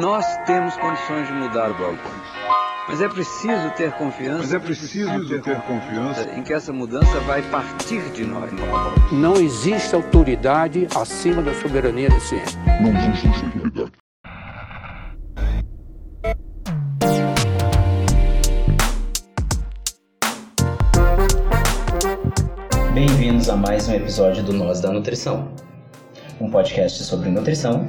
Nós temos condições de mudar o balcão. Mas é preciso ter confiança. Mas é preciso ter, ter confiança em que essa mudança vai partir de nós. Não existe autoridade acima da soberania da ciência. Não existe autoridade. Bem-vindos a mais um episódio do Nós da Nutrição, um podcast sobre nutrição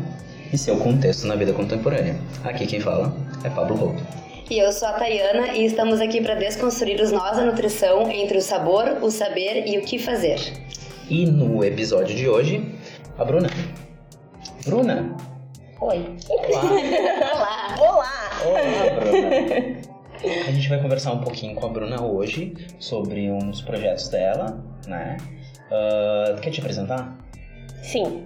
e seu contexto na vida contemporânea. Aqui quem fala é Pablo Couto. E eu sou a Tayana e estamos aqui para desconstruir os nós da nutrição entre o sabor, o saber e o que fazer. E no episódio de hoje, a Bruna. Bruna! Oi. Olá! Olá! Olá! Olá, Bruna! A gente vai conversar um pouquinho com a Bruna hoje sobre uns projetos dela, né? Uh, quer te apresentar? Sim.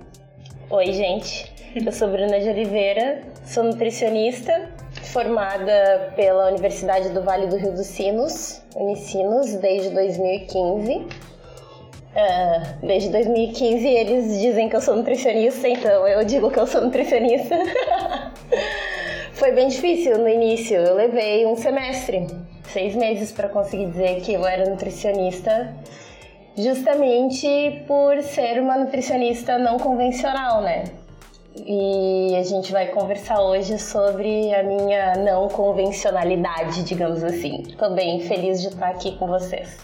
Oi, gente. Eu sou Bruna de Oliveira, sou nutricionista, formada pela Universidade do Vale do Rio dos Sinos, Unicinos, desde 2015. Uh, desde 2015 eles dizem que eu sou nutricionista, então eu digo que eu sou nutricionista. Foi bem difícil no início, eu levei um semestre, seis meses para conseguir dizer que eu era nutricionista, justamente por ser uma nutricionista não convencional, né? E a gente vai conversar hoje sobre a minha não convencionalidade, digamos assim. Tô bem feliz de estar aqui com vocês.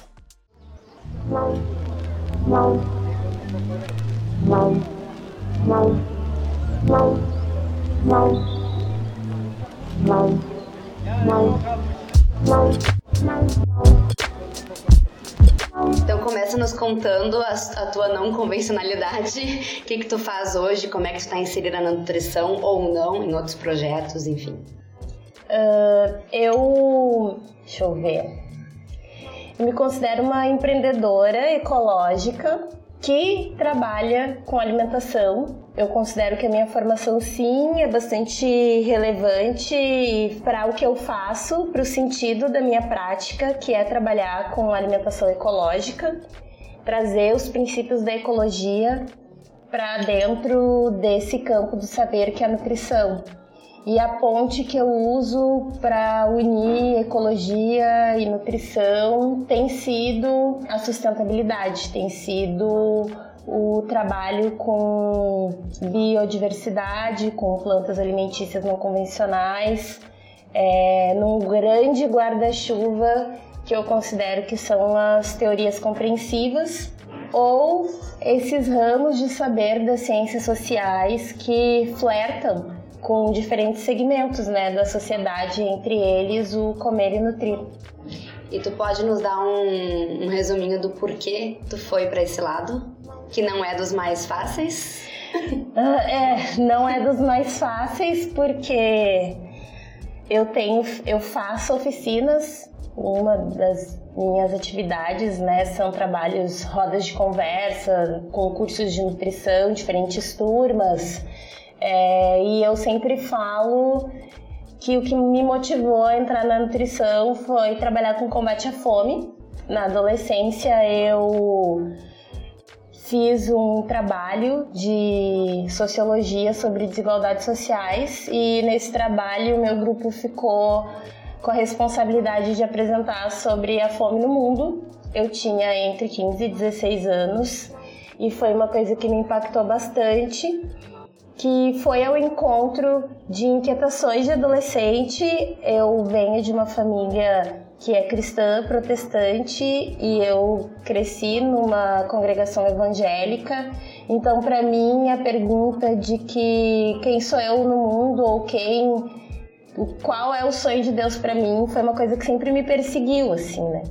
Então começa nos contando a, a tua não convencionalidade, o que que tu faz hoje, como é que tu tá inserida na nutrição ou não, em outros projetos, enfim. Uh, eu... deixa eu ver... Eu me considero uma empreendedora ecológica que trabalha com alimentação. Eu considero que a minha formação, sim, é bastante relevante para o que eu faço, para o sentido da minha prática, que é trabalhar com alimentação ecológica, trazer os princípios da ecologia para dentro desse campo do saber que é a nutrição. E a ponte que eu uso para unir ecologia e nutrição tem sido a sustentabilidade, tem sido o trabalho com biodiversidade, com plantas alimentícias não convencionais, é, num grande guarda-chuva que eu considero que são as teorias compreensivas ou esses ramos de saber das ciências sociais que flertam com diferentes segmentos né, da sociedade, entre eles o comer e nutrir. E tu pode nos dar um, um resuminho do porquê tu foi para esse lado, que não é dos mais fáceis? Uh, é, não é dos mais fáceis porque eu tenho, eu faço oficinas. Uma das minhas atividades, né, são trabalhos, rodas de conversa, com cursos de nutrição, diferentes turmas. É, e eu sempre falo que o que me motivou a entrar na nutrição foi trabalhar com combate à fome. Na adolescência eu fiz um trabalho de sociologia sobre desigualdades sociais e nesse trabalho o meu grupo ficou com a responsabilidade de apresentar sobre a fome no mundo. Eu tinha entre 15 e 16 anos e foi uma coisa que me impactou bastante que foi ao encontro de inquietações de adolescente. Eu venho de uma família que é cristã, protestante, e eu cresci numa congregação evangélica. Então, para mim, a pergunta de que quem sou eu no mundo ou quem qual é o sonho de Deus para mim foi uma coisa que sempre me perseguiu assim, né?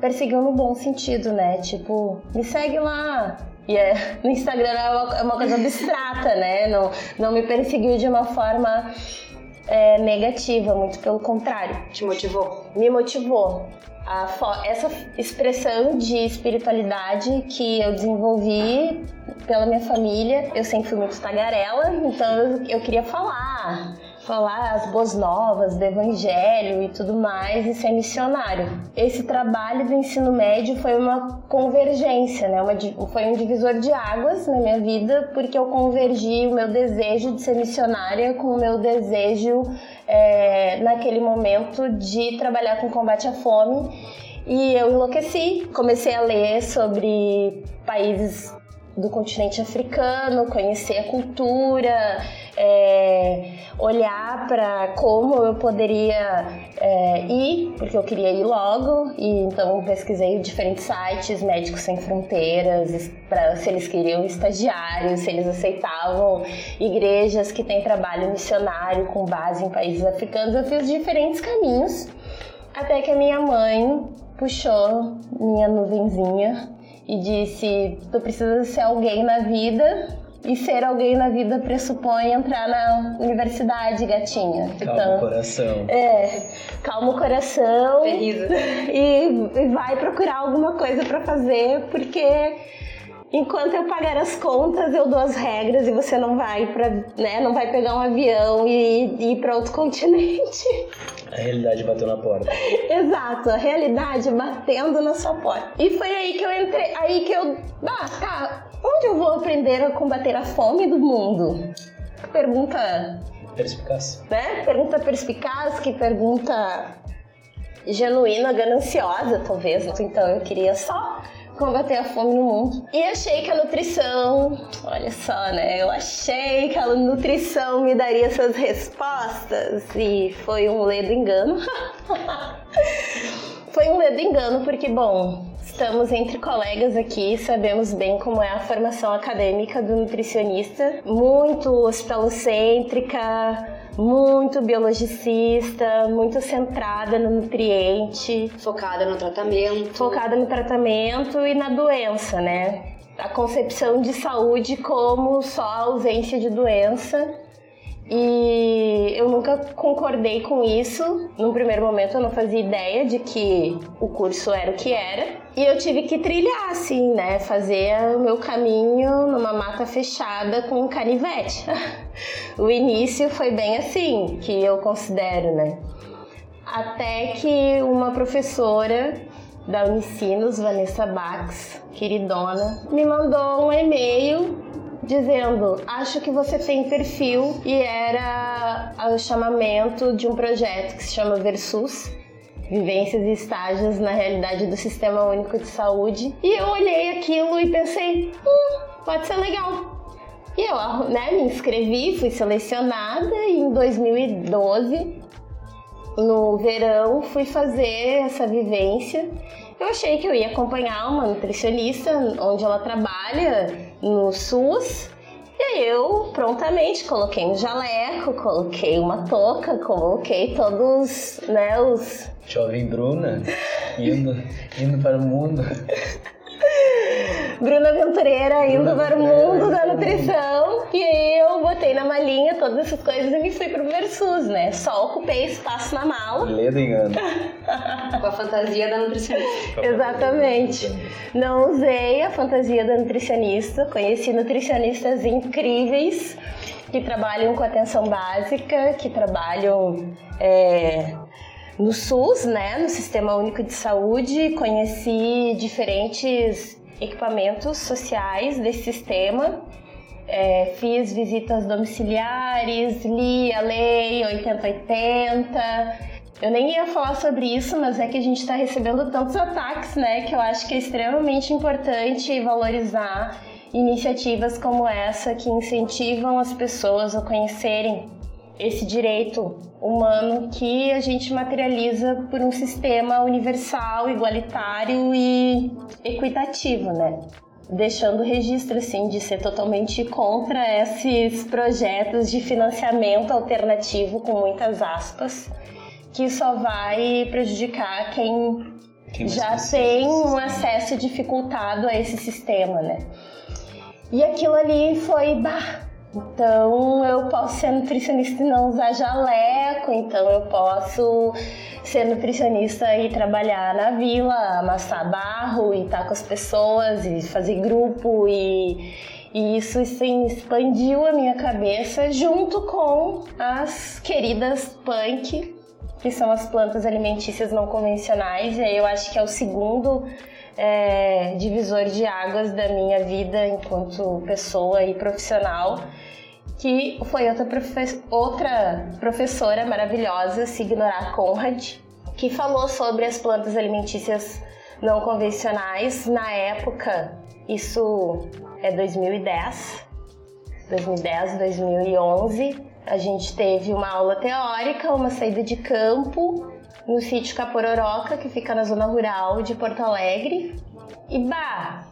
Perseguiu no bom sentido, né? Tipo, me segue lá, e é, no Instagram é uma, é uma coisa abstrata, né? Não, não me perseguiu de uma forma é, negativa, muito pelo contrário. Te motivou? Me motivou. A, essa expressão de espiritualidade que eu desenvolvi pela minha família, eu sempre fui muito tagarela, então eu, eu queria falar, falar as boas novas do evangelho e tudo mais e ser missionário. Esse trabalho do ensino médio foi uma convergência, né? Uma, foi um divisor de águas na minha vida porque eu convergi o meu desejo de ser missionária com o meu desejo é, naquele momento de trabalhar com combate à fome e eu enlouqueci. Comecei a ler sobre países do continente africano, conhecer a cultura, é, olhar para como eu poderia é, ir, porque eu queria ir logo, e então pesquisei diferentes sites, Médicos Sem Fronteiras, para se eles queriam estagiários, se eles aceitavam igrejas que têm trabalho missionário com base em países africanos. Eu fiz diferentes caminhos, até que a minha mãe puxou minha nuvenzinha e disse: Tu precisa ser alguém na vida. E ser alguém na vida pressupõe entrar na universidade, gatinha. Calma então, o coração. É, calma o coração. E, e vai procurar alguma coisa para fazer, porque enquanto eu pagar as contas, eu dou as regras e você não vai para, né, não vai pegar um avião e, e ir para outro continente. A realidade bateu na porta. Exato, a realidade batendo na sua porta. E foi aí que eu entrei, aí que eu, ah, tá, onde eu vou aprender a combater a fome do mundo? Pergunta perspicaz. Né? Pergunta perspicaz, que pergunta genuína, gananciosa, talvez. Então eu queria só combater a fome no mundo. E achei que a nutrição, olha só, né? Eu achei que a nutrição me daria essas respostas e foi um ledo engano. foi um ledo engano porque, bom, estamos entre colegas aqui, sabemos bem como é a formação acadêmica do nutricionista, muito hospitalocêntrica, muito biologicista, muito centrada no nutriente, focada no tratamento, focada no tratamento e na doença, né? A concepção de saúde como só ausência de doença e eu nunca concordei com isso. Num primeiro momento eu não fazia ideia de que o curso era o que era. E eu tive que trilhar, assim, né? Fazer o meu caminho numa mata fechada com um canivete. o início foi bem assim, que eu considero, né? Até que uma professora da Unicinos, Vanessa Bax, queridona, me mandou um e-mail dizendo: Acho que você tem perfil, e era o chamamento de um projeto que se chama Versus. Vivências e estágios na realidade do Sistema Único de Saúde. E eu olhei aquilo e pensei: hum, pode ser legal. E eu né, me inscrevi, fui selecionada e em 2012, no verão, fui fazer essa vivência. Eu achei que eu ia acompanhar uma nutricionista onde ela trabalha no SUS. E aí eu prontamente coloquei um jaleco, coloquei uma touca, coloquei todos, né, os... Jovem Bruna, indo, indo para o mundo. Bruna Aventureira indo Bruna para o mundo da nutrição. Todas essas coisas e me fui pro Versus, né? Só ocupei espaço na mala. Ledo engano. Com a fantasia da nutricionista. Exatamente. Não usei a fantasia da nutricionista. Conheci nutricionistas incríveis que trabalham com atenção básica, que trabalham. É, no SUS, né, no Sistema Único de Saúde, conheci diferentes equipamentos sociais desse sistema. É, fiz visitas domiciliares, li a lei 8080. Eu nem ia falar sobre isso, mas é que a gente está recebendo tantos ataques, né? Que eu acho que é extremamente importante valorizar iniciativas como essa que incentivam as pessoas a conhecerem esse direito humano que a gente materializa por um sistema universal, igualitário e equitativo, né? Deixando registro assim de ser totalmente contra esses projetos de financiamento alternativo com muitas aspas, que só vai prejudicar quem, quem já tem um acesso dificultado a esse sistema, né? E aquilo ali foi bah, então eu posso ser nutricionista e não usar jaleco, então eu posso ser nutricionista e trabalhar na vila, amassar barro e estar com as pessoas e fazer grupo e, E isso assim, expandiu a minha cabeça junto com as queridas punk, que são as plantas alimentícias não convencionais. E aí eu acho que é o segundo é, divisor de águas da minha vida enquanto pessoa e profissional, que foi outra, profe outra professora maravilhosa, Signora Conrad, que falou sobre as plantas alimentícias não convencionais na época, isso é 2010, 2010, 2011. A gente teve uma aula teórica, uma saída de campo no sítio Capororoca, que fica na zona rural de Porto Alegre. E bah,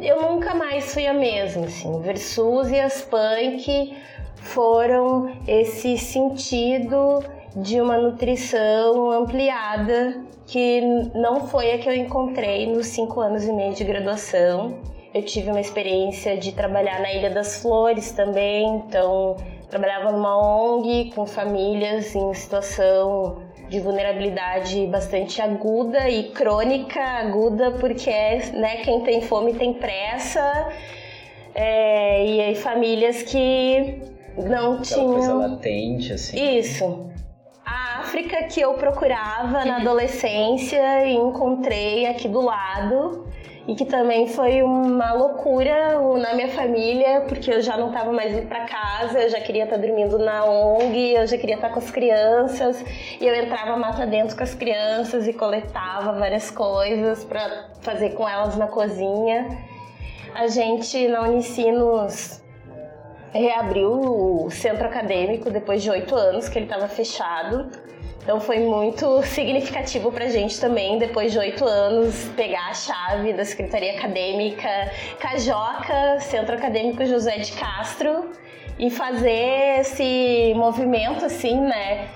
eu nunca mais fui a mesma, assim. Versus e as punk foram esse sentido de uma nutrição ampliada que não foi a que eu encontrei nos cinco anos e meio de graduação. Eu tive uma experiência de trabalhar na Ilha das Flores também, então trabalhava numa ONG com famílias em situação de vulnerabilidade bastante aguda e crônica, aguda porque é, né, quem tem fome tem pressa, é, e aí famílias que não Aquela tinham... coisa latente, assim. Isso. A África que eu procurava na adolescência e encontrei aqui do lado e que também foi uma loucura na minha família, porque eu já não estava mais indo para casa, eu já queria estar dormindo na ONG, eu já queria estar com as crianças, e eu entrava mata dentro com as crianças e coletava várias coisas para fazer com elas na cozinha. A gente na Unicinos reabriu o centro acadêmico depois de oito anos que ele estava fechado. Então foi muito significativo pra gente também, depois de oito anos, pegar a chave da Secretaria Acadêmica Cajoca, Centro Acadêmico José de Castro, e fazer esse movimento assim, né?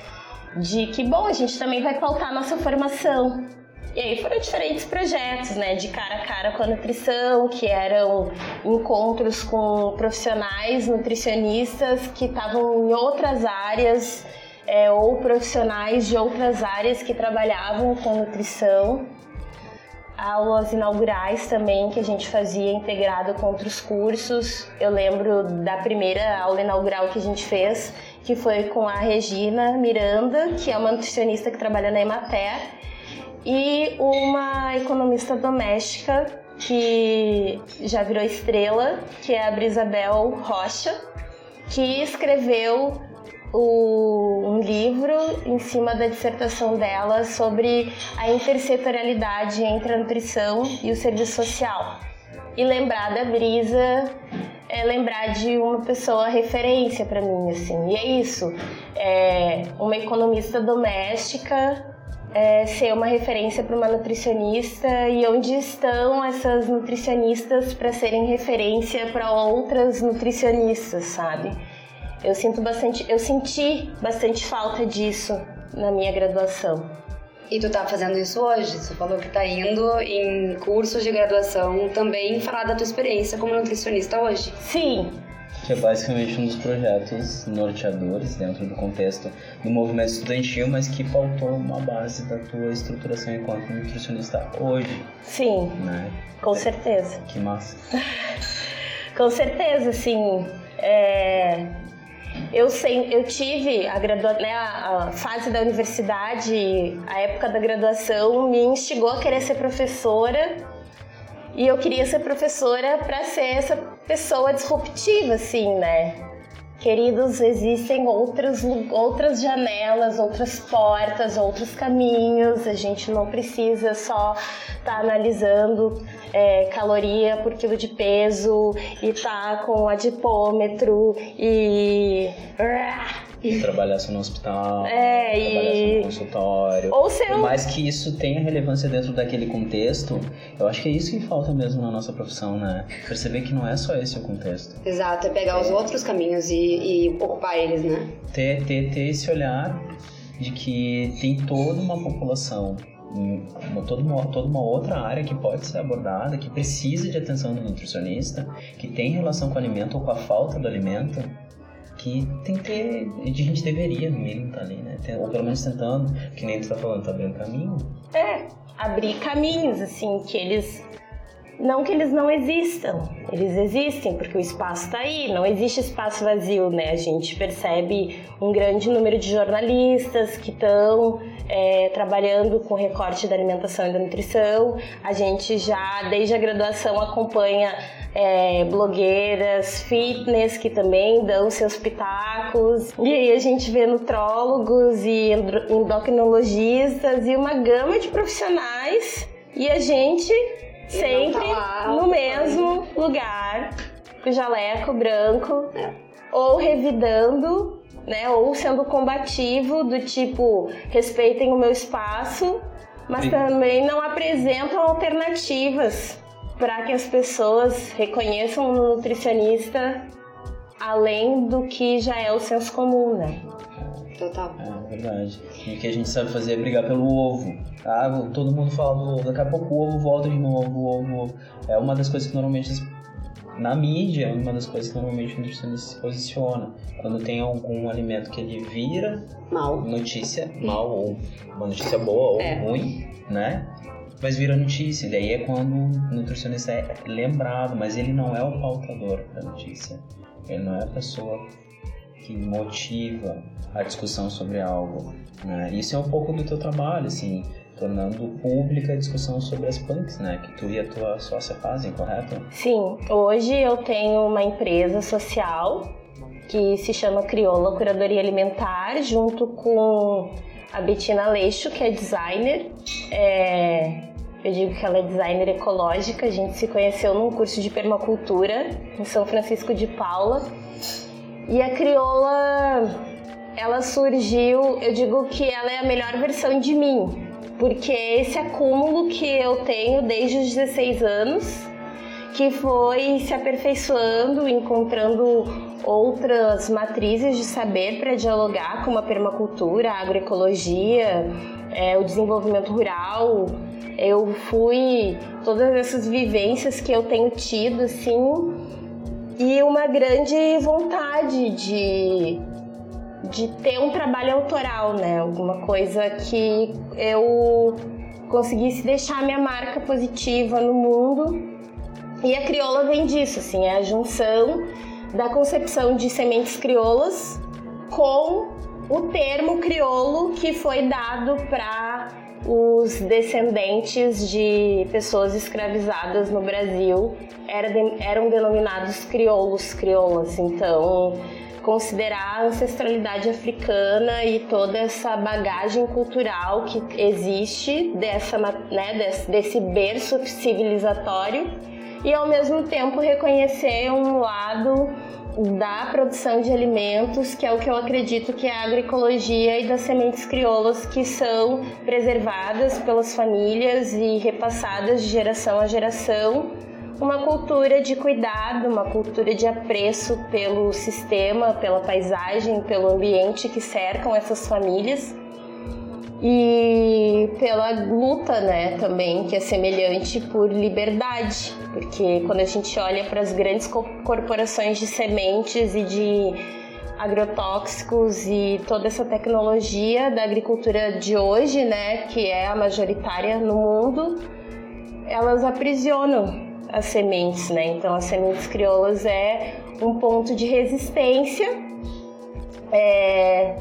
De que, bom, a gente também vai pautar a nossa formação. E aí foram diferentes projetos, né, de cara a cara com a nutrição, que eram encontros com profissionais nutricionistas que estavam em outras áreas é, ou profissionais de outras áreas que trabalhavam com nutrição. Aulas inaugurais também que a gente fazia integrado com outros cursos. Eu lembro da primeira aula inaugural que a gente fez, que foi com a Regina Miranda, que é uma nutricionista que trabalha na Emater, e uma economista doméstica que já virou estrela, que é a Brisabel Rocha, que escreveu o, um livro em cima da dissertação dela sobre a intersetorialidade entre a nutrição e o serviço social. E lembrar da Brisa é lembrar de uma pessoa referência para mim, assim. E é isso. É uma economista doméstica é, ser uma referência para uma nutricionista e onde estão essas nutricionistas para serem referência para outras nutricionistas, sabe? Eu sinto bastante, eu senti bastante falta disso na minha graduação. E tu tá fazendo isso hoje? Tu falou que tá indo em cursos de graduação também falar da tua experiência como nutricionista hoje. Sim, Que é basicamente um dos projetos norteadores dentro do contexto do movimento estudantil, mas que faltou uma base da tua estruturação enquanto nutricionista hoje, sim, né? com certeza. Que massa. Com certeza, assim. é, Eu, eu tive a, gradua, né, a a fase da universidade, a época da graduação, me instigou a querer ser professora. E eu queria ser professora para ser essa pessoa disruptiva, assim, né? Queridos, existem outras, outras janelas, outras portas, outros caminhos. A gente não precisa só estar analisando é, caloria por quilo de peso e tá com adipômetro e. Trabalhar só no hospital, É, trabalhar e- só no consultório. Ou ser Por mais que isso tenha relevância dentro daquele contexto, eu acho que é isso que falta mesmo na nossa profissão, né? Perceber que não é só esse o contexto. Exato, é pegar os outros caminhos e, e ocupar eles, né? Ter, ter, ter esse olhar de que tem toda uma população, um, uma- toda, uma, toda uma outra área que pode ser abordada, que precisa de atenção do nutricionista, que tem relação com o alimento ou com a falta do alimento, que tem que ter, a gente deveria, mínimo, estar ali, né? Ou pelo menos tentando, que nem tu tá falando, tá abrindo caminho. É, abrir caminhos, assim, que eles não que eles não existam, eles existem porque o espaço está aí, não existe espaço vazio, né? A gente percebe um grande número de jornalistas que estão é, trabalhando com recorte da alimentação e da nutrição. A gente já, desde a graduação, acompanha é, blogueiras fitness que também dão seus pitacos. E aí a gente vê nutrólogos e endocrinologistas e uma gama de profissionais. E a gente sempre tá no mesmo lugar, com o jaleco branco, é. ou revidando, né, ou sendo combativo do tipo respeitem o meu espaço, mas Sim. também não apresentam alternativas para que as pessoas reconheçam no nutricionista além do que já é o senso comum, né? Total. É verdade. E o que a gente sabe fazer é brigar pelo ovo. Ah, todo mundo fala do ovo, daqui a pouco o ovo volta de novo, o ovo, ovo. É uma das coisas que normalmente na mídia é uma das coisas que normalmente o nutricionista se posiciona. Quando tem algum alimento que ele vira mal. notícia, mal ou uma notícia boa ou é. ruim, né? Mas vira notícia, daí é quando o nutricionista é lembrado, mas ele não é o pautador da notícia. Ele não é a pessoa que motiva a discussão sobre algo. Né? Isso é um pouco do teu trabalho, assim, tornando pública a discussão sobre as punks, né? Que tu e a tua sócia fazem, correto? Sim, hoje eu tenho uma empresa social que se chama Crioula Curadoria Alimentar, junto com a Betina Leixo, que é designer. É, eu digo que ela é designer ecológica. A gente se conheceu num curso de permacultura em São Francisco de Paula. E a crioula, ela surgiu, eu digo que ela é a melhor versão de mim, porque esse acúmulo que eu tenho desde os 16 anos, que foi se aperfeiçoando, encontrando outras matrizes de saber para dialogar com a permacultura, a agroecologia, é, o desenvolvimento rural. Eu fui todas essas vivências que eu tenho tido, assim, e uma grande vontade de, de ter um trabalho autoral, né? Alguma coisa que eu conseguisse deixar minha marca positiva no mundo. E a crioula vem disso, assim, é a junção da concepção de sementes crioulas com o termo crioulo que foi dado para os descendentes de pessoas escravizadas no Brasil eram denominados crioulos, crioulas. Então, considerar a ancestralidade africana e toda essa bagagem cultural que existe dessa, né, desse, desse berço civilizatório e ao mesmo tempo reconhecer um lado da produção de alimentos, que é o que eu acredito que é a agroecologia e das sementes crioulas que são preservadas pelas famílias e repassadas de geração a geração. Uma cultura de cuidado, uma cultura de apreço pelo sistema, pela paisagem, pelo ambiente que cercam essas famílias e pela luta, né, também, que é semelhante por liberdade, porque quando a gente olha para as grandes corporações de sementes e de agrotóxicos e toda essa tecnologia da agricultura de hoje, né, que é a majoritária no mundo, elas aprisionam as sementes, né? Então, as sementes crioulas é um ponto de resistência. É,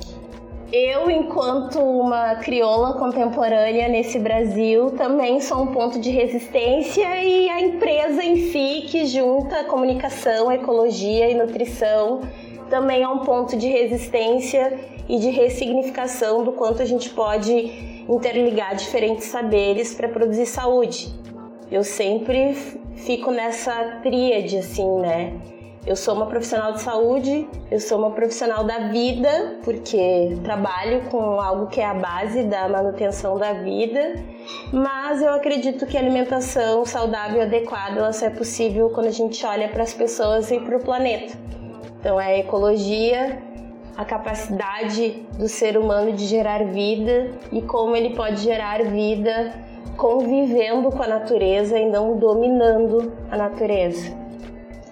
eu, enquanto uma crioula contemporânea nesse Brasil, também sou um ponto de resistência e a empresa em si, que junta comunicação, ecologia e nutrição, também é um ponto de resistência e de ressignificação do quanto a gente pode interligar diferentes saberes para produzir saúde. Eu sempre fico nessa tríade, assim, né? Eu sou uma profissional de saúde, eu sou uma profissional da vida, porque trabalho com algo que é a base da manutenção da vida, mas eu acredito que alimentação saudável e adequada ela só é possível quando a gente olha para as pessoas e para o planeta. Então é a ecologia, a capacidade do ser humano de gerar vida e como ele pode gerar vida convivendo com a natureza e não dominando a natureza.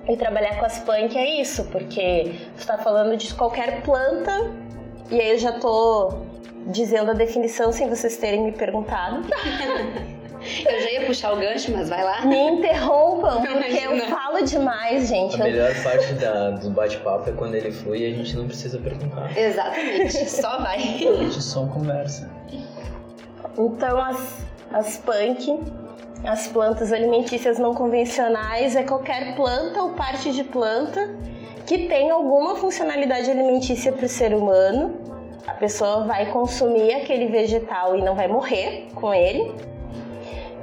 E trabalhar com as punk é isso, porque você está falando de qualquer planta, e aí eu já tô dizendo a definição sem vocês terem me perguntado. Eu já ia puxar o gancho, mas vai lá. Me interrompam, Não, porque eu falo demais, gente. A Eu- melhor parte da- do bate-papo é quando ele flui e a gente não precisa perguntar. Exatamente, só vai. A gente só conversa. Então, as, as punk, as plantas alimentícias não convencionais, é qualquer planta ou parte de planta que tem alguma funcionalidade alimentícia para o ser humano. A pessoa vai consumir aquele vegetal e não vai morrer com ele.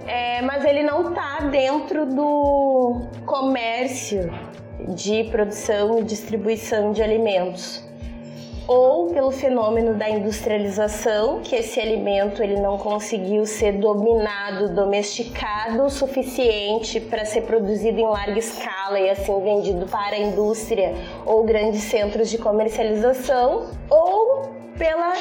É, mas ele não está dentro do comércio de produção e distribuição de alimentos ou pelo fenômeno da industrialização, que esse alimento ele não conseguiu ser dominado, domesticado o suficiente para ser produzido em larga escala e assim vendido para a indústria ou grandes centros de comercialização, ou pela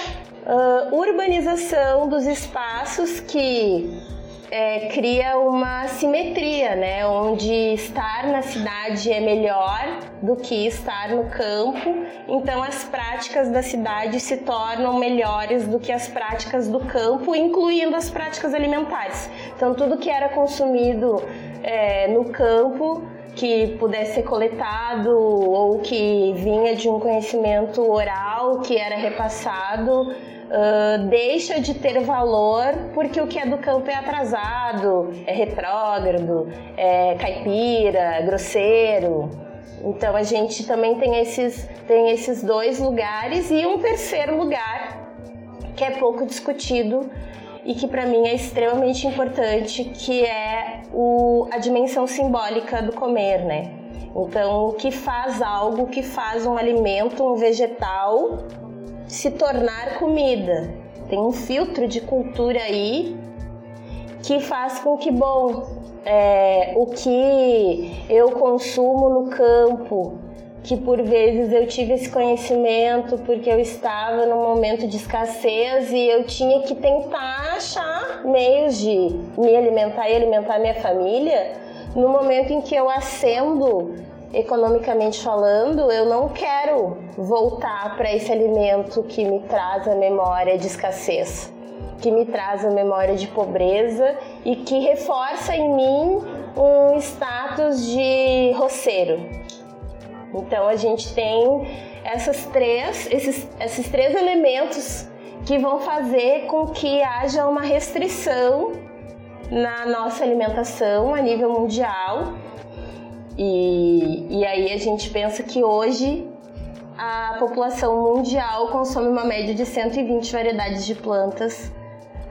ah, urbanização dos espaços que é, cria uma simetria, né? Onde estar na cidade é melhor do que estar no campo. Então as práticas da cidade se tornam melhores do que as práticas do campo, incluindo as práticas alimentares. Então tudo que era consumido é, no campo que pudesse ser coletado ou que vinha de um conhecimento oral que era repassado deixa de ter valor porque o que é do campo é atrasado, é retrógrado, é caipira, grosseiro. Então a gente também tem esses, tem esses dois lugares e um terceiro lugar que é pouco discutido e que para mim é extremamente importante, que é o, a dimensão simbólica do comer, né? Então, o que faz algo, o que faz um alimento, um vegetal se tornar comida. Tem um filtro de cultura aí que faz com que, bom, é, o que eu consumo no campo, que por vezes eu tive esse conhecimento porque eu estava num momento de escassez e eu tinha que tentar achar meios de me alimentar e alimentar minha família. No momento em que eu acendo economicamente falando, eu não quero voltar para esse alimento que me traz a memória de escassez, que me traz a memória de pobreza e que reforça em mim um status de roceiro. Então a gente tem essas três, esses, esses três elementos que vão fazer com que haja uma restrição na nossa alimentação a nível mundial. E, e aí a gente pensa que hoje a população mundial consome uma média de 120 variedades de plantas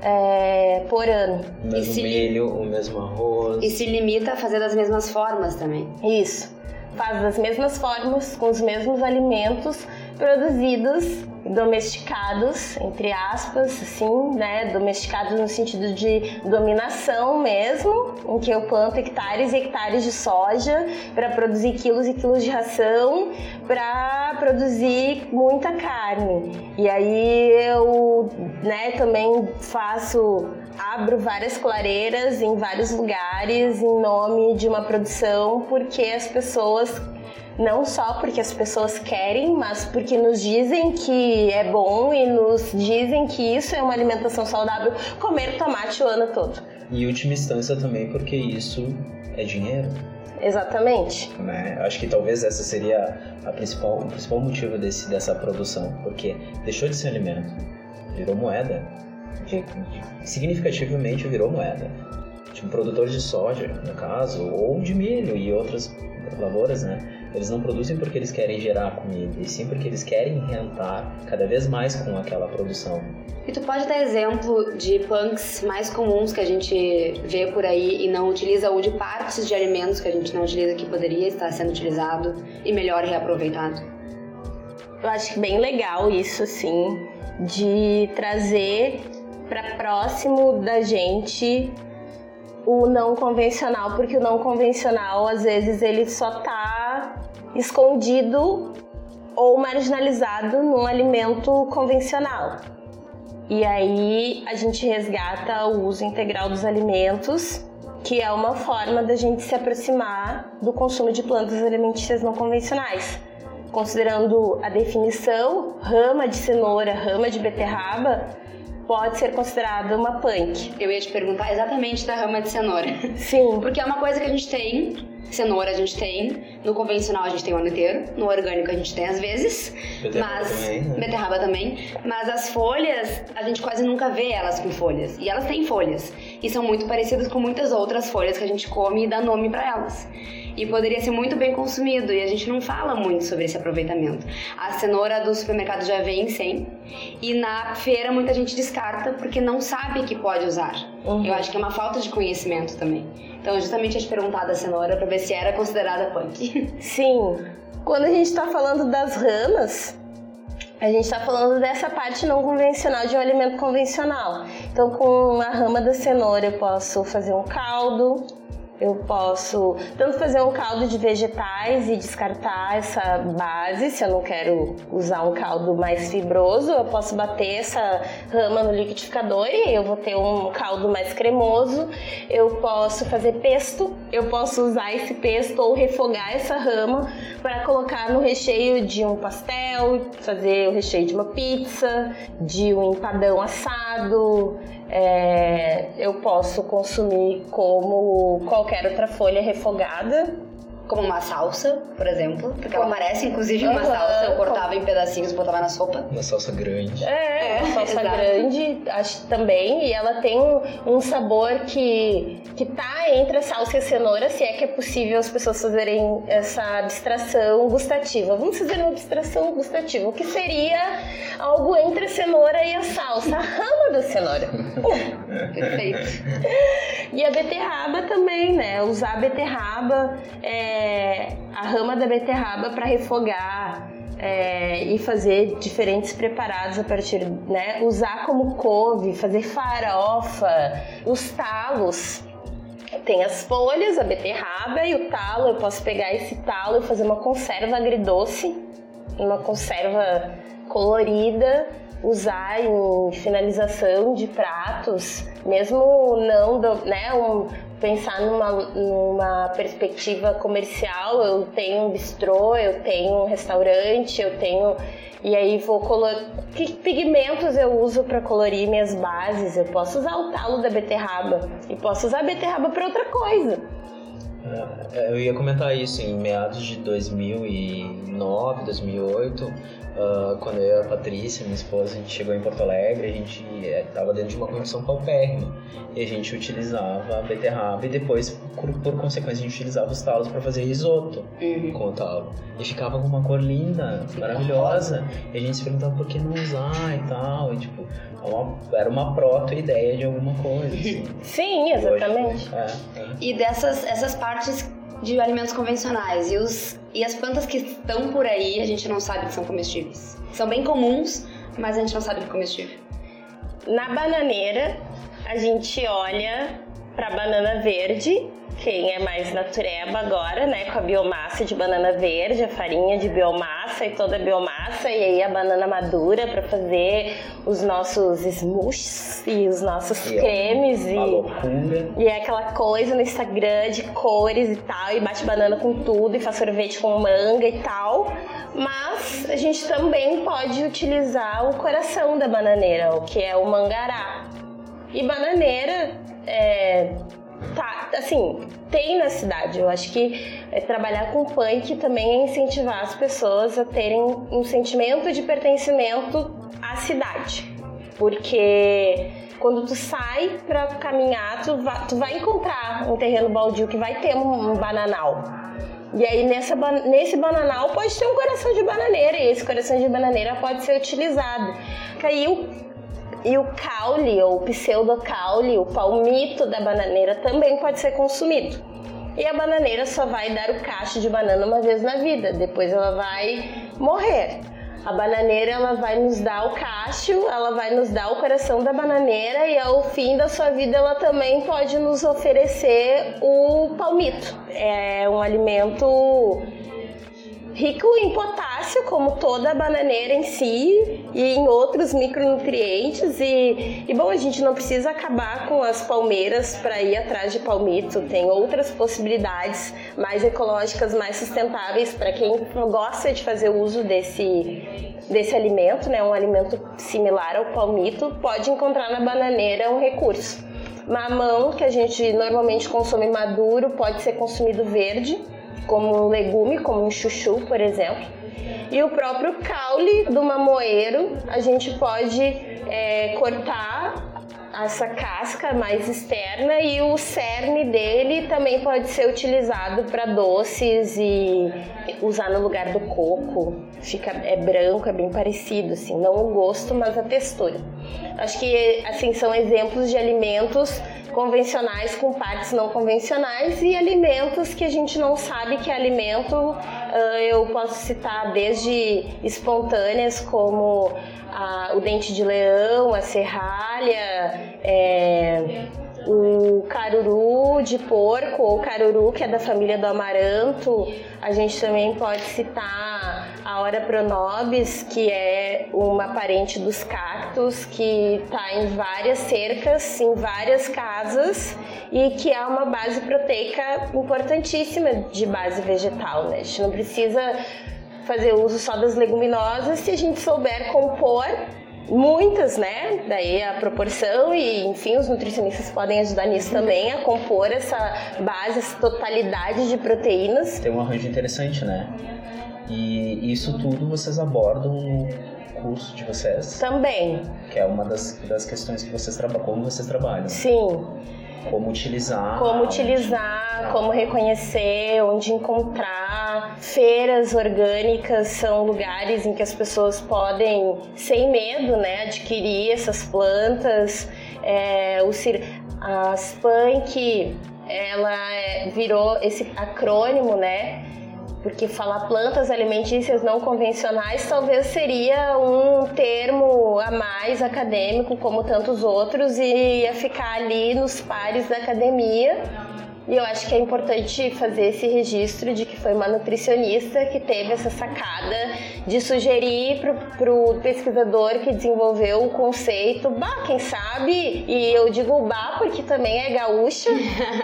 é, por ano. O mesmo milho, o mesmo arroz. E se limita a fazer das mesmas formas também. Isso. Faz das mesmas formas, com os mesmos alimentos produzidos, domesticados, entre aspas, assim, né? Domesticados no sentido de dominação mesmo, em que eu planto hectares e hectares de soja para produzir quilos e quilos de ração, para produzir muita carne. E aí eu, né, também faço abro várias clareiras em vários lugares em nome de uma produção porque as pessoas não só porque as pessoas querem, mas porque nos dizem que é bom e nos dizem que isso é uma alimentação saudável, comer tomate o ano todo. E última instância também porque isso é dinheiro. Exatamente. né? Acho que talvez essa seria a principal, o principal motivo desse, dessa produção, porque deixou de ser alimento, virou moeda, De- de- significativamente virou moeda. Tipo, produtores de soja, no caso, ou de milho e outras lavouras, né? Eles não produzem porque eles querem gerar comida, e sim porque eles querem rentar cada vez mais com aquela produção. E tu pode dar exemplo de punks mais comuns que a gente vê por aí e não utiliza, ou de partes de alimentos que a gente não utiliza que poderia estar sendo utilizado e melhor reaproveitado? Eu acho bem legal isso, assim, de trazer para próximo da gente o não convencional, porque o não convencional, às vezes, ele só tá escondido ou marginalizado num alimento convencional. E aí a gente resgata o uso integral dos alimentos, que é uma forma da gente se aproximar do consumo de plantas alimentícias não convencionais. Considerando a definição, rama de cenoura, rama de beterraba, pode ser considerada uma punk. Eu ia te perguntar exatamente da rama de cenoura. Sim. Porque é uma coisa que a gente tem, cenoura a gente tem, no convencional a gente tem o ano inteiro, no orgânico a gente tem às vezes, Beterraba mas também, né? beterraba também, mas as folhas a gente quase nunca vê elas com folhas. E elas têm folhas e são muito parecidas com muitas outras folhas que a gente come e dá nome para elas. E poderia ser muito bem consumido e a gente não fala muito sobre esse aproveitamento. A cenoura do supermercado já vem sem e na feira muita gente descarta porque não sabe que pode usar. Uhum. Eu acho que é uma falta de conhecimento também. Então, justamente, eu te perguntar da cenoura pra ver se era considerada punk. Sim. Quando a gente está falando das ramas, a gente está falando dessa parte não convencional de um alimento convencional. Então, com a rama da cenoura, eu posso fazer um caldo, eu posso tanto fazer um caldo de vegetais e descartar essa base, se eu não quero usar um caldo mais fibroso, eu posso bater essa rama no liquidificador e eu vou ter um caldo mais cremoso. Eu posso fazer pesto, eu posso usar esse pesto ou refogar essa rama para colocar no recheio de um pastel, fazer o recheio de uma pizza, de um empadão assado. É, eu posso consumir como qualquer outra folha refogada. Como uma salsa, por exemplo, porque ela parece inclusive uma salsa. Eu cortava em pedacinhos e botava na sopa. Uma salsa grande. É, É, uma salsa exato. grande, acho também, e ela tem um, um sabor que, que tá entre a salsa e a cenoura, se é que é possível as pessoas fazerem essa abstração gustativa. Vamos fazer uma abstração gustativa. O que seria algo entre a cenoura e a salsa? A rama da cenoura. Perfeito. E a beterraba também, né? Usar a beterraba, é, a rama da beterraba para refogar é, e fazer diferentes preparados a partir, né? Usar como couve, fazer farofa, os talos. Tem as folhas, a beterraba e o talo. Eu posso pegar esse talo e fazer uma conserva agridoce, uma conserva colorida, usar em finalização de pratos, mesmo não, do, né, um, pensar numa, numa perspectiva comercial, eu tenho um bistrô, eu tenho um restaurante, eu tenho e aí vou colocar que pigmentos eu uso para colorir minhas bases. Eu posso usar o talo da beterraba e posso usar a beterraba para outra coisa. É, Eu ia comentar isso em meados de 2009, 2008, ah, quando eu e a Patrícia, minha esposa, a gente chegou em Porto Alegre, a gente estava dentro de uma condição paupérrima e a gente utilizava a beterraba e depois, por, por consequência, a gente utilizava os talos para fazer risoto Uhum. com o talo. E ficava com uma cor linda, maravilhosa. E a gente se perguntava por que não usar e tal. E tipo, é uma- era uma proto-ideia de alguma coisa. Assim. Sim, exatamente. É, é. E dessas essas partes de alimentos convencionais e, os, e as plantas que estão por aí, a gente não sabe que são comestíveis. São bem comuns, mas a gente não sabe que é comestível. Na bananeira, a gente olha para banana verde, quem é mais natureba agora, né, com a biomassa de banana verde, a farinha de biomassa e toda a biomassa, e aí a banana madura para fazer os nossos smoothies e os nossos E é cremes Uma e e é aquela coisa no Instagram de cores e tal, e bate banana com tudo, e faz sorvete com manga e tal. Mas a gente também pode utilizar o coração da bananeira, o que é o mangará. E bananeira, é, assim, tem na cidade. Eu acho que é, trabalhar com punk também é incentivar as pessoas a terem um sentimento de pertencimento à cidade. Porque quando tu sai pra caminhar, tu vai, tu vai encontrar um terreno baldio que vai ter um, bananal. E aí nessa, nesse bananal pode ter um coração de bananeira e esse coração de bananeira pode ser utilizado. O, e o caule ou pseudocaule, o palmito da bananeira também pode ser consumido. E a bananeira só vai dar o cacho de banana uma vez na vida, depois ela vai morrer. A bananeira ela vai nos dar o cacho, ela vai nos dar o coração da bananeira e ao fim da sua vida ela também pode nos oferecer o palmito. É um alimento rico em potássio, como toda a bananeira em si, e em outros micronutrientes. E, e bom, a gente não precisa acabar com as palmeiras para ir atrás de palmito, tem outras possibilidades mais ecológicas, mais sustentáveis para quem gosta de fazer uso desse, desse alimento, né, um alimento similar ao palmito, pode encontrar na bananeira um recurso. Mamão, que a gente normalmente consome maduro, pode ser consumido verde como um legume, como um chuchu, por exemplo. E o próprio caule do mamoeiro, a gente pode é, cortar essa casca mais externa e o cerne dele também pode ser utilizado para doces e usar no lugar do coco. Fica é branco, é bem parecido assim, não o gosto, mas a textura. Acho que assim são exemplos de alimentos convencionais com partes não convencionais e alimentos que a gente não sabe que é alimento. Uh, eu posso citar desde espontâneas como a, o dente de leão, a serralha, é, o caruru de porco ou caruru que é da família do amaranto. A gente também pode citar a Ora pronobis, que é uma parente dos cactos que está em várias cercas, em várias casas e que é uma base proteica importantíssima de base vegetal. Né? A gente não precisa fazer uso só das leguminosas se a gente souber compor muitas, né? Daí a proporção e, enfim, os nutricionistas podem ajudar nisso também a compor essa base, essa totalidade de proteínas. Tem um arranjo interessante, né? E isso tudo vocês abordam no curso de vocês? Também. Que é uma das, das questões que vocês trabalham, como vocês trabalham. Sim. Como utilizar. Como utilizar, como reconhecer, onde encontrar. Feiras orgânicas são lugares em que as pessoas podem, sem medo, né, adquirir essas plantas. É, o, as punk, ela é, virou esse acrônimo, né? Porque falar plantas alimentícias não convencionais talvez seria um termo a mais acadêmico, como tantos outros, e ia ficar ali nos pares da academia. E eu acho que é importante fazer esse registro de que foi uma nutricionista que teve essa sacada de sugerir para o pesquisador que desenvolveu o conceito, bah, quem sabe, e eu digo bah porque também é gaúcha,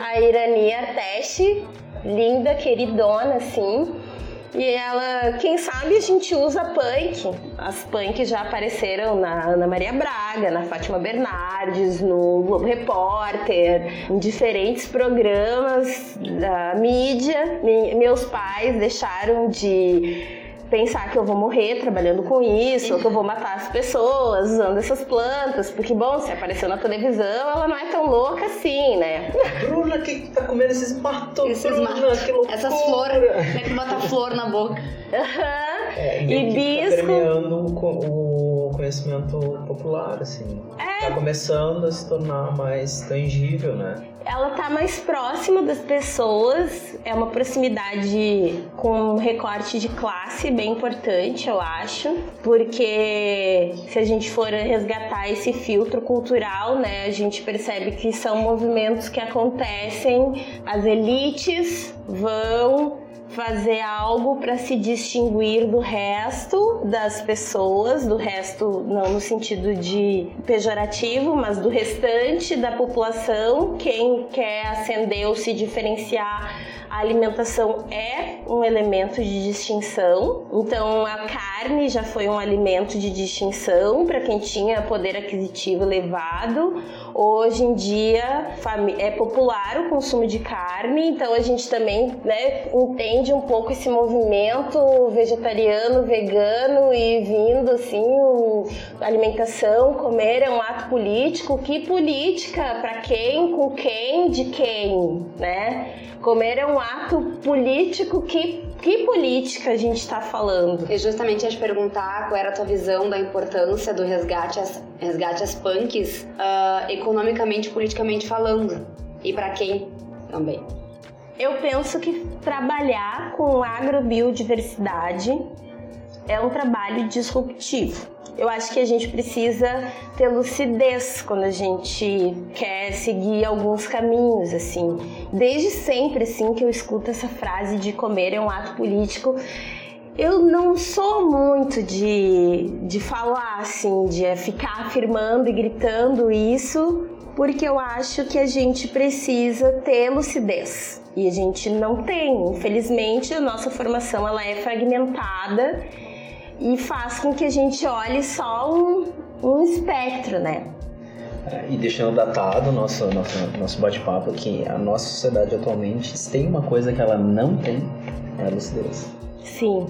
a Irania Teste, linda, queridona, assim. E ela, quem sabe a gente usa punk. As punk já apareceram na Ana Maria Braga, na Fátima Bernardes, no Globo Repórter, em diferentes programas da mídia. Meus pais deixaram de pensar que eu vou morrer trabalhando com isso, ou que eu vou matar as pessoas usando essas plantas, porque, bom, se apareceu na televisão, ela não é tão louca assim, né? Bruna, que tá comendo esses matos? Esses matos. Que loucura. Essas flores, como é que bota flor na boca? Aham. É, Hibisco. Tá permeando o conhecimento popular, assim. É. Tá começando a se tornar mais tangível, né? ela tá mais próxima das pessoas, é uma proximidade com um recorte de classe bem importante, eu acho, porque se a gente for resgatar esse filtro cultural, né, a gente percebe que são movimentos que acontecem, as elites vão fazer algo para se distinguir do resto das pessoas, do resto não no sentido de pejorativo, mas do restante da população, quem quer ascender ou se diferenciar a alimentação é um elemento de distinção. Então, a carne já foi um alimento de distinção para quem tinha poder aquisitivo elevado. Hoje em dia é popular o consumo de carne, então a gente também né, entende um pouco esse movimento vegetariano, vegano e vindo assim, alimentação, comer é um ato político. Que política? Para quem? Com quem? De quem? Né? Comer é um ato político que que política a gente está falando? Eu justamente ia te perguntar qual era a tua visão da importância do resgate às, resgate às punks, uh, economicamente politicamente falando. E para quem também. Eu penso que trabalhar com agrobiodiversidade é um trabalho disruptivo. Eu acho que a gente precisa ter lucidez quando a gente quer seguir alguns caminhos, assim. Desde sempre, assim, que eu escuto essa frase de comer é um ato político, eu não sou muito de, de falar assim, de ficar afirmando e gritando isso, porque eu acho que a gente precisa ter lucidez. E a gente não tem. Infelizmente, a nossa formação ela é fragmentada e faz com que a gente olhe só um, um espectro, né? É, e deixando datado nosso, nosso, nosso bate-papo que a nossa sociedade atualmente tem uma coisa que ela não tem, é a lucidez. Sim.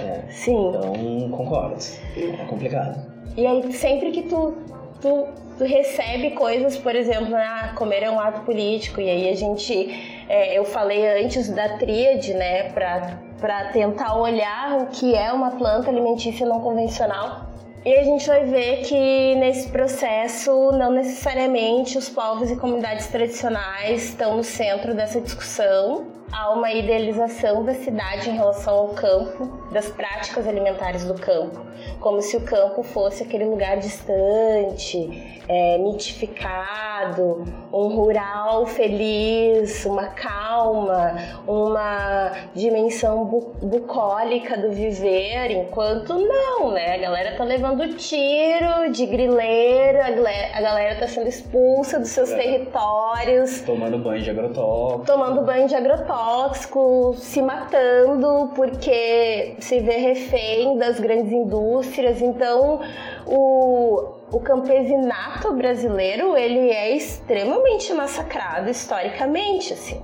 É. Sim. Então, concordo. É complicado. E aí, sempre que tu, tu, tu recebe coisas, por exemplo, ah, comer é um ato político, e aí a gente. É, eu falei antes da tríade, né, pra, pra tentar olhar o que é uma planta alimentícia não convencional. E a gente vai ver que nesse processo, não necessariamente os povos e comunidades tradicionais estão no centro dessa discussão. Há uma idealização da cidade em relação ao campo, das práticas alimentares do campo, como se o campo fosse aquele lugar distante, é, mitificado, um rural feliz, uma calma, uma dimensão bu bucólica do viver, enquanto não, né? A galera tá levando tiro de grileiro, a galera, a galera tá sendo expulsa dos seus é. territórios. Tomando banho de agrotóxico. Tomando banho de agrotóxico, se matando porque se vê refém das grandes indústrias. Então, o, o campesinato brasileiro ele é extremamente massacrado historicamente, assim.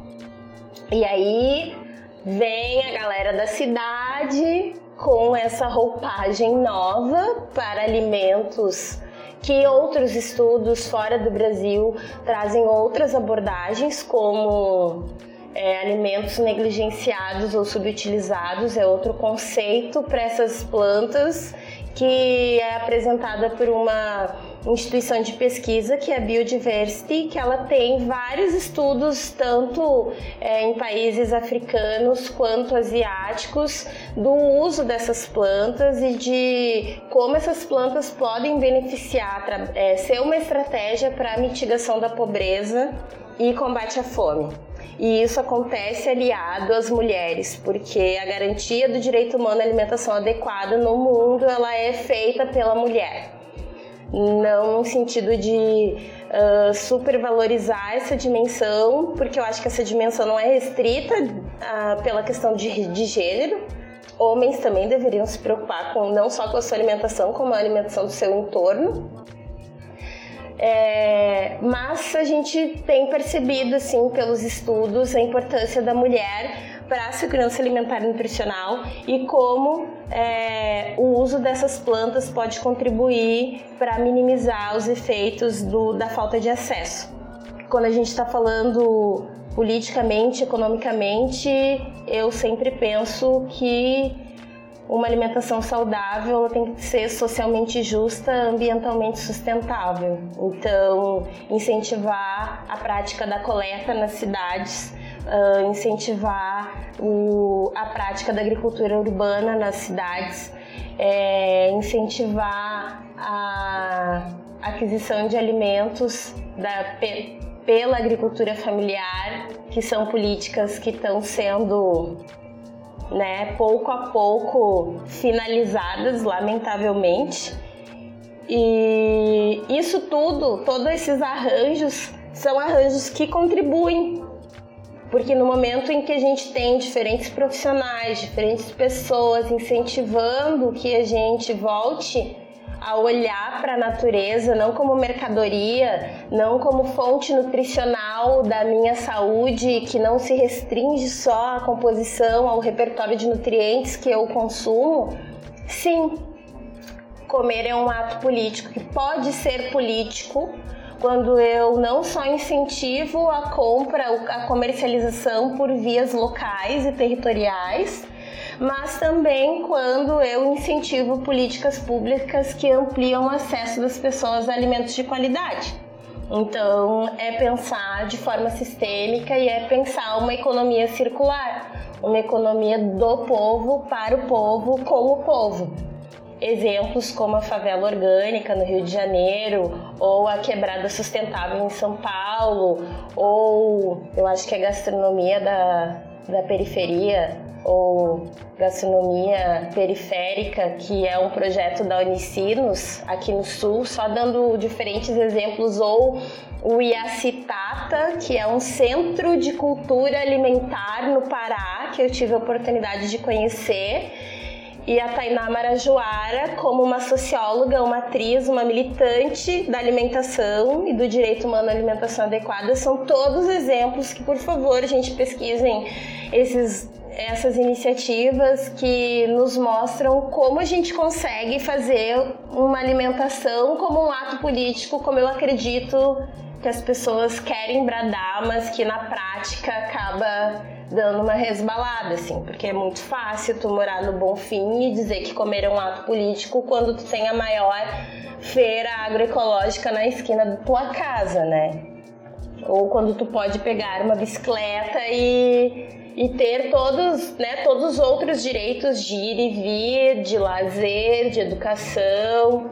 E aí vem a galera da cidade com essa roupagem nova para alimentos que outros estudos fora do Brasil trazem outras abordagens, como é, alimentos negligenciados ou subutilizados, é outro conceito para essas plantas que é apresentada por uma instituição de pesquisa que é a Biodiversity, que ela tem vários estudos tanto é, em países africanos quanto asiáticos do uso dessas plantas e de como essas plantas podem beneficiar, é, ser uma estratégia para a mitigação da pobreza e combate à fome. E isso acontece aliado às mulheres, porque a garantia do direito humano à alimentação adequada no mundo ela é feita pela mulher. Não no sentido de uh, supervalorizar essa dimensão, porque eu acho que essa dimensão não é restrita uh, pela questão de, de gênero, homens também deveriam se preocupar com não só com a sua alimentação, como a alimentação do seu entorno. É, mas a gente tem percebido, assim, pelos estudos, a importância da mulher para a segurança alimentar e nutricional e como é, o uso dessas plantas pode contribuir para minimizar os efeitos do, da falta de acesso. Quando a gente está falando politicamente, economicamente, eu sempre penso que uma alimentação saudável tem que ser socialmente justa, ambientalmente sustentável. Então, incentivar a prática da coleta nas cidades, uh, incentivar o, a prática da agricultura urbana nas cidades, é, incentivar a aquisição de alimentos da, pela agricultura familiar, que são políticas que estão sendo né, pouco a pouco finalizadas, lamentavelmente. E isso tudo, todos esses arranjos, são arranjos que contribuem. Porque no momento em que a gente tem diferentes profissionais, diferentes pessoas incentivando que a gente volte a olhar para a natureza não como mercadoria, não como fonte nutricional da minha saúde, que não se restringe só à composição, ao repertório de nutrientes que eu consumo. Sim, comer é um ato político que pode ser político quando eu não só incentivo a compra, a comercialização por vias locais e territoriais, mas também quando eu incentivo políticas públicas que ampliam o acesso das pessoas a alimentos de qualidade. Então, é pensar de forma sistêmica e é pensar uma economia circular, uma economia do povo para o povo com o povo. Exemplos como a favela orgânica no Rio de Janeiro, ou a quebrada sustentável em São Paulo, ou eu acho que a gastronomia da, da periferia ou gastronomia periférica, que é um projeto da Unicinos aqui no Sul, só dando diferentes exemplos, ou o Iacitata, que é um centro de cultura alimentar no Pará, que eu tive a oportunidade de conhecer e a Tainá Marajoara como uma socióloga, uma atriz, uma militante da alimentação e do direito humano à alimentação adequada. São todos exemplos que, por favor, a gente pesquisem esses, essas iniciativas que nos mostram como a gente consegue fazer uma alimentação como um ato político, como eu acredito que as pessoas querem bradar, mas que na prática acaba dando uma resbalada, assim, porque é muito fácil tu morar no Bonfim e dizer que comer é um ato político quando tu tem a maior feira agroecológica na esquina da tua casa, né? Ou quando tu pode pegar uma bicicleta e, e ter todos, né, todos os outros direitos de ir e vir, de lazer, de educação.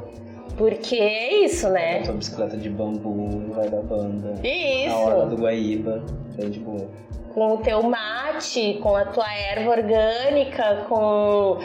Porque é isso, né? Tua bicicleta de bambu, vai da banda. Isso. Na hora do Guaíba, bem de boa. Com o teu mate, com a tua erva orgânica, com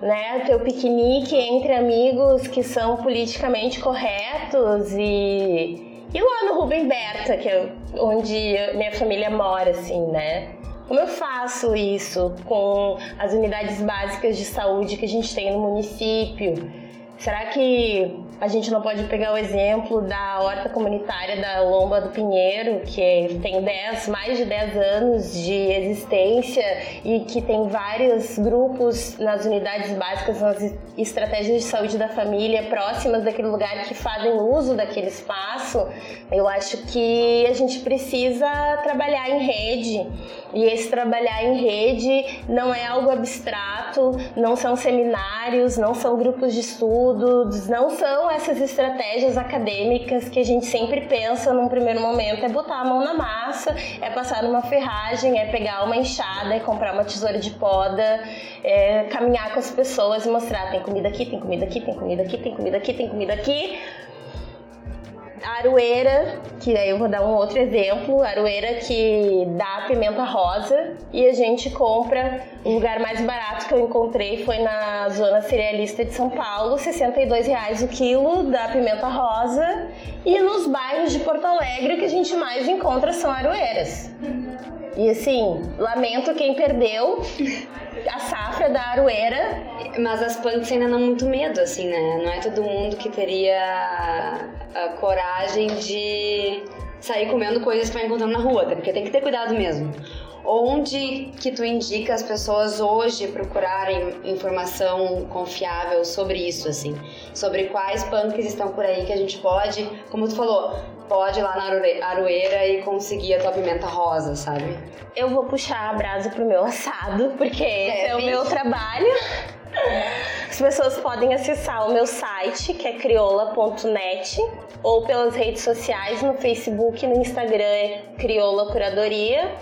né, o teu piquenique entre amigos que são politicamente corretos e, e lá no Rubem Berta, que é onde minha família mora, assim, né? Como eu faço isso com as unidades básicas de saúde que a gente tem no município? Será que a gente não pode pegar o exemplo da horta comunitária da Lomba do Pinheiro, que tem 10, mais de 10 anos de existência e que tem vários grupos nas unidades básicas, nas estratégias de saúde da família próximas daquele lugar que fazem uso daquele espaço? Eu acho que a gente precisa trabalhar em rede. E esse trabalhar em rede não é algo abstrato, não são seminários, não são grupos de estudos, não são essas estratégias acadêmicas que a gente sempre pensa num primeiro momento, é botar a mão na massa, é passar numa ferragem, é pegar uma enxada, é comprar uma tesoura de poda, é caminhar com as pessoas e mostrar tem comida aqui, tem comida aqui, tem comida aqui, tem comida aqui, tem comida aqui. Aroeira, que aí eu vou dar um outro exemplo, aroeira que dá pimenta rosa e a gente compra, o lugar mais barato que eu encontrei foi na zona cerealista de São Paulo, 62 reais o quilo da pimenta rosa. E nos bairros de Porto Alegre o que a gente mais encontra são aroeiras. E assim, lamento quem perdeu a safra da aroeira. Mas as punks ainda dão muito medo, assim, né? Não é todo mundo que teria a coragem de sair comendo coisas que vai encontrando na rua, até porque tem que ter cuidado mesmo. Onde que tu indica as pessoas hoje procurarem informação confiável sobre isso, assim? Sobre quais punks estão por aí que a gente pode, como tu falou, pode ir lá na aroeira e conseguir a tua pimenta rosa, sabe? Eu vou puxar a brasa pro meu assado, porque esse é o meu trabalho. As pessoas podem acessar o meu site, que é crioula.net, ou pelas redes sociais, no Facebook, no Instagram é Crioula Curadoria,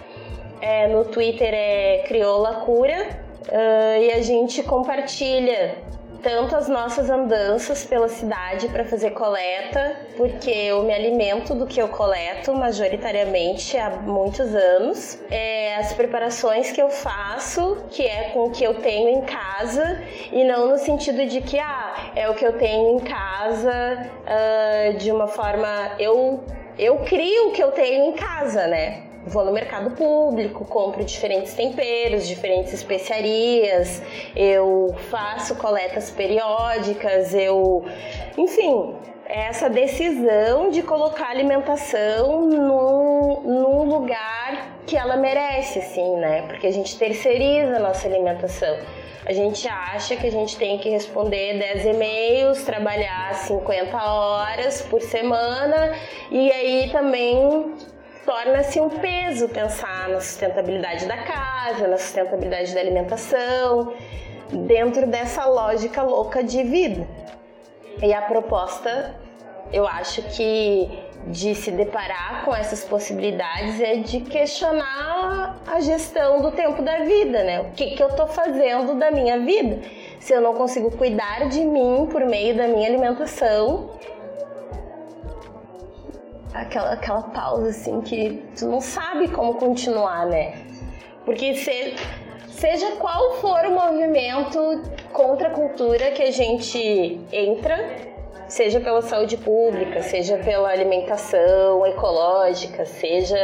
é, no Twitter é Crioula Cura, uh, e a gente compartilha tanto as nossas andanças pela cidade para fazer coleta, porque eu me alimento do que eu coleto majoritariamente há muitos anos, é, as preparações que eu faço, que é com o que eu tenho em casa, e não no sentido de que ah, é o que eu tenho em casa uh, de uma forma. Eu, eu crio o que eu tenho em casa, né? Vou no mercado público, compro diferentes temperos, diferentes especiarias, eu faço coletas periódicas, eu. Enfim, essa decisão de colocar a alimentação num, num lugar que ela merece, assim, né? Porque a gente terceiriza a nossa alimentação. A gente acha que a gente tem que responder 10 e-mails, trabalhar 50 horas por semana e aí também torna-se um peso pensar na sustentabilidade da casa, na sustentabilidade da alimentação, dentro dessa lógica louca de vida. E a proposta, eu acho que de se deparar com essas possibilidades é de questionar a gestão do tempo da vida, né? O que, que eu estou fazendo da minha vida? Se eu não consigo cuidar de mim por meio da minha alimentação, aquela, aquela pausa assim que tu não sabe como continuar, né? Porque se, seja qual for o movimento contra a cultura que a gente entra, seja pela saúde pública, seja pela alimentação ecológica, seja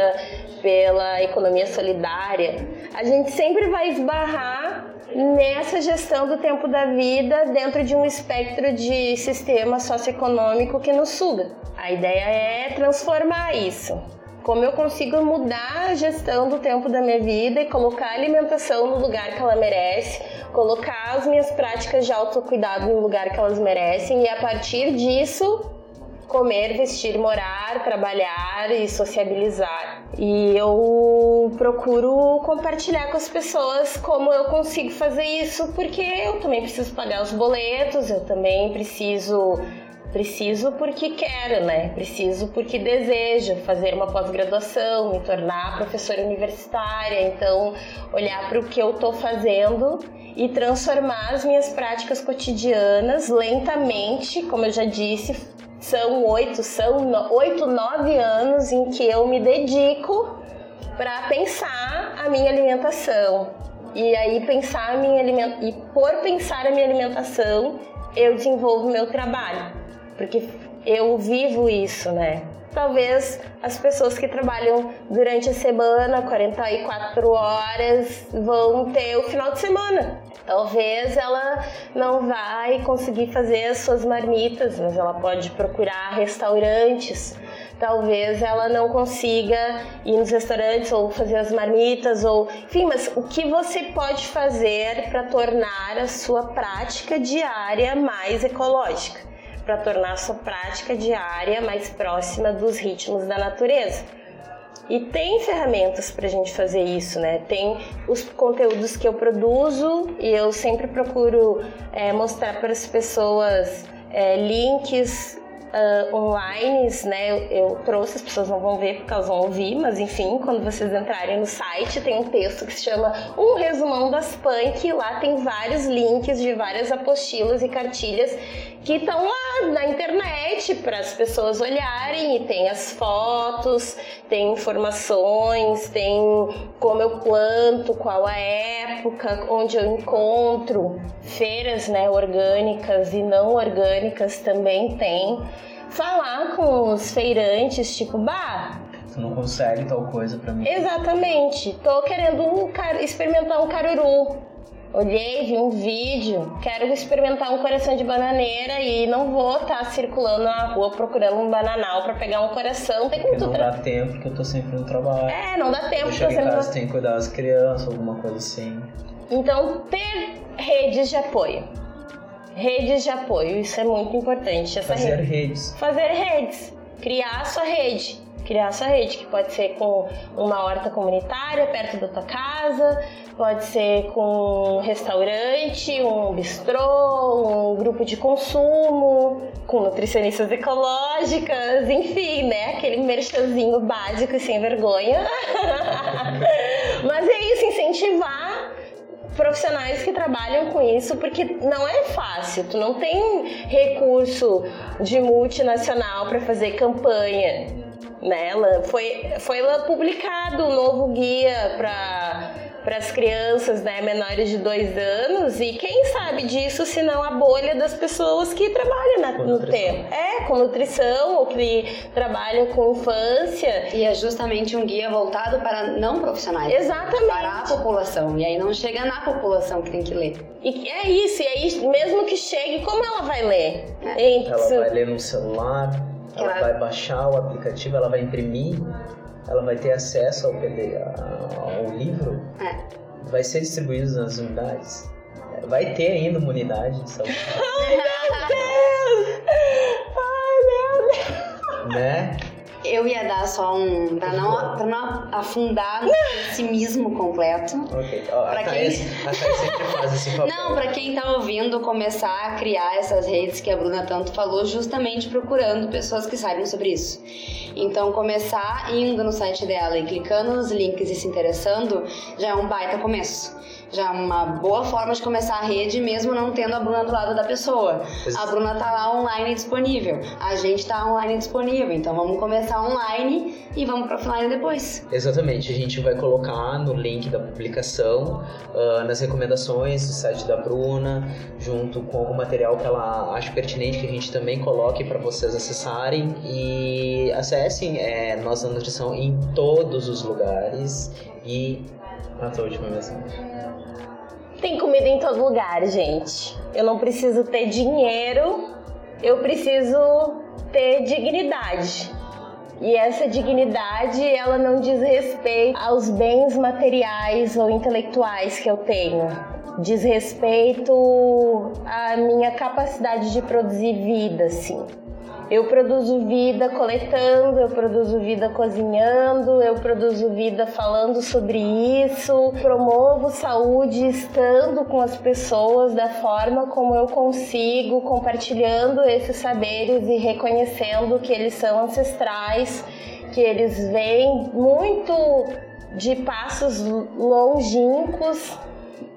pela economia solidária, a gente sempre vai esbarrar nessa gestão do tempo da vida dentro de um espectro de sistema socioeconômico que nos suga. A ideia é transformar isso. Como eu consigo mudar a gestão do tempo da minha vida e colocar a alimentação no lugar que ela merece, colocar as minhas práticas de autocuidado no lugar que elas merecem e a partir disso comer, vestir, morar, trabalhar e sociabilizar. E eu procuro compartilhar com as pessoas como eu consigo fazer isso, porque eu também preciso pagar os boletos, eu também preciso Preciso porque quero, né? Preciso porque desejo fazer uma pós-graduação, me tornar professora universitária. Então, olhar para o que eu estou fazendo e transformar as minhas práticas cotidianas lentamente, como eu já disse, são oito, são oito, nove anos em que eu me dedico para pensar a minha alimentação. E aí pensar a minha alimentação e por pensar a minha alimentação, eu desenvolvo meu trabalho, porque eu vivo isso, né? Talvez as pessoas que trabalham durante a semana, 44 horas, vão ter o final de semana. Talvez ela não vai conseguir fazer as suas marmitas, mas ela pode procurar restaurantes. Talvez ela não consiga ir nos restaurantes ou fazer as marmitas ou, enfim, mas o que você pode fazer para tornar a sua prática diária mais ecológica, para tornar sua prática diária mais próxima dos ritmos da natureza? E tem ferramentas para a gente fazer isso, né? Tem os conteúdos que eu produzo e eu sempre procuro é, mostrar para as pessoas é, links uh, online, né? Eu, eu, trouxe, as pessoas não vão ver porque elas vão ouvir, mas enfim, quando vocês entrarem no site, tem um texto que se chama Um Resumão das Punk. Lá tem vários links de várias apostilas e cartilhas que estão lá na internet para as pessoas olharem e tem as fotos, tem informações, tem como eu planto, qual a época, onde eu encontro feiras, né, orgânicas e não orgânicas também tem. Falar com os feirantes, tipo, bah, tu não consegue tal coisa para mim. Exatamente. Tô querendo um, experimentar um caruru olhei, vi um vídeo, quero experimentar um coração de bananeira e não vou estar tá circulando na rua procurando um bananal para pegar um coração. Tem como tu não dá tempo porque eu tô sempre no trabalho. É, não dá tempo. Eu chego em casa, tem que cuidar das crianças, alguma coisa assim. Então, ter redes de apoio. Redes de apoio, isso é muito importante. Essa Fazer rede. redes. Fazer redes. Criar a sua rede criar a sua rede, que pode ser com uma horta comunitária perto da tua casa, pode ser com um restaurante, um bistrô, um grupo de consumo, com nutricionistas ecológicas, enfim, né? Aquele merchanzinho básico e sem vergonha. Mas é isso, incentivar profissionais que trabalham com isso, porque não é fácil, tu não tem recurso de multinacional para fazer campanha. Né? Foi, foi publicado um novo guia para para as crianças né, menores de dois anos e quem sabe disso se não a bolha das pessoas que trabalham na, no tempo. É, com nutrição ou que trabalham com infância. E é justamente um guia voltado para não profissionais. Exatamente. Para a população. E aí não chega na população que tem que ler. E é isso, e aí mesmo que chegue, como ela vai ler? É. Ela vai ler no celular, ela, vai baixar o aplicativo, ela vai imprimir ela vai ter acesso ao, PD, ao livro, é. vai ser distribuído nas unidades. Vai ter ainda uma unidade de saúde. Ai, meu Deus! Ai, meu Deus! Né? Eu ia dar só um. Pra não, pra não afundar no pessimismo completo. Ok. Ó, pra a quem... a sempre faz esse papel. Não, pra quem tá ouvindo, começar a criar essas redes que a Bruna tanto falou, justamente procurando pessoas que saibam sobre isso. Então, começar indo no site dela e clicando nos links e se interessando já é um baita começo. Já é uma boa forma de começar a rede, mesmo não tendo a Bruna do lado da pessoa. A Bruna tá lá online disponível, a gente tá online disponível, então vamos começar online e vamos para offline depois. Exatamente, a gente vai colocar no link da publicação, uh, nas recomendações do site da Bruna, junto com o material que ela acha pertinente que a gente também coloque para vocês acessarem e acessem é, nossa nutrição em todos os lugares e a tua última mensagem. Tem comida em todo lugar, gente. Eu não preciso ter dinheiro, eu preciso ter dignidade. E essa dignidade, ela não diz respeito aos bens materiais ou intelectuais que eu tenho. Diz respeito à minha capacidade de produzir vida, assim. Eu produzo vida coletando, eu produzo vida cozinhando, eu produzo vida falando sobre isso, promovo saúde estando com as pessoas da forma como eu consigo, compartilhando esses saberes e reconhecendo que eles são ancestrais, que eles vêm muito de passos longínquos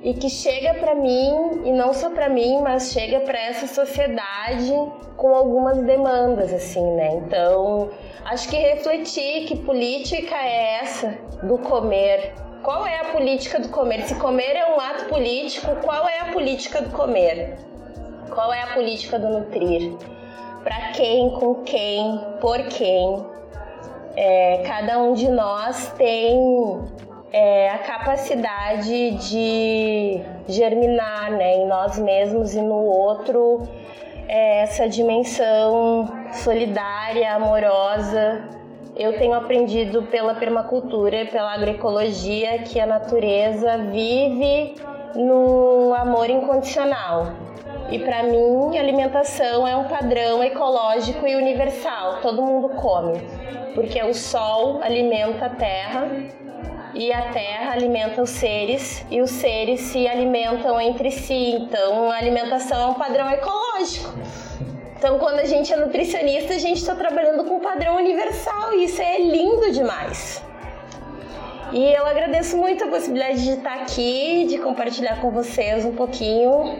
e que chega para mim e não só para mim, mas chega para essa sociedade com algumas demandas assim, né? Então, acho que refletir que política é essa do comer. Qual é a política do comer? Se comer é um ato político, qual é a política do comer? Qual é a política do nutrir? Para quem, com quem, por quem? É, cada um de nós tem é, a capacidade de germinar né, em nós mesmos e no outro é, essa dimensão solidária, amorosa. Eu tenho aprendido pela permacultura, pela agroecologia, que a natureza vive no amor incondicional. E para mim, alimentação é um padrão ecológico e universal. Todo mundo come, porque o sol alimenta a terra e a terra alimenta os seres e os seres se alimentam entre si. Então, a alimentação é um padrão ecológico. Então, quando a gente é nutricionista, a gente está trabalhando com um padrão universal e isso é lindo demais. E eu agradeço muito a possibilidade de estar aqui, de compartilhar com vocês um pouquinho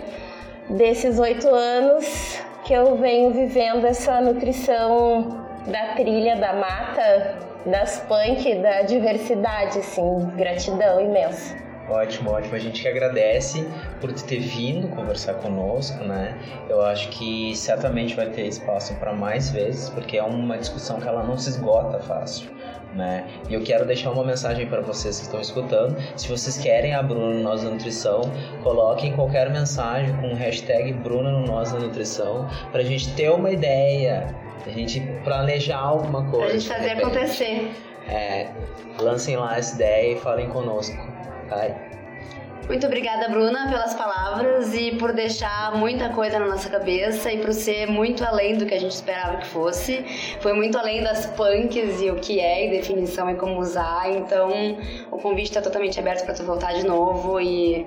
desses oito anos que eu venho vivendo essa nutrição da trilha da mata das punk, da diversidade, assim, gratidão imensa. Ótimo, ótimo. A gente que agradece por ter vindo conversar conosco, né? Eu acho que certamente vai ter espaço para mais vezes, porque é uma discussão que ela não se esgota fácil. Né? E eu quero deixar uma mensagem para vocês que estão escutando. Se vocês querem a Bruna no Nós da Nutrição, coloquem qualquer mensagem com hashtag Bruna no Nós da Nutrição para a gente ter uma ideia a gente planejar alguma coisa. Pra gente fazer acontecer. É, lancem lá essa ideia e falem conosco. Tá? Muito obrigada, Bruna, pelas palavras e por deixar muita coisa na nossa cabeça e por ser muito além do que a gente esperava que fosse. Foi muito além das punks e o que é e definição e como usar. Então, o convite está totalmente aberto para tu voltar de novo e,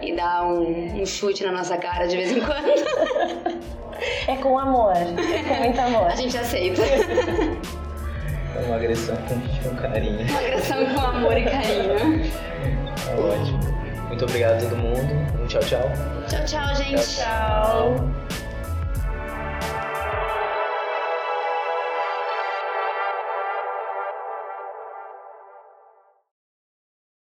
e dar um, um chute na nossa cara de vez em quando. É com amor, é com muito amor. A gente aceita. É uma agressão com carinho. Uma agressão com amor e carinho. É ótimo. Muito obrigado a todo mundo. Um tchau, tchau. Tchau, tchau, gente. tchau. tchau.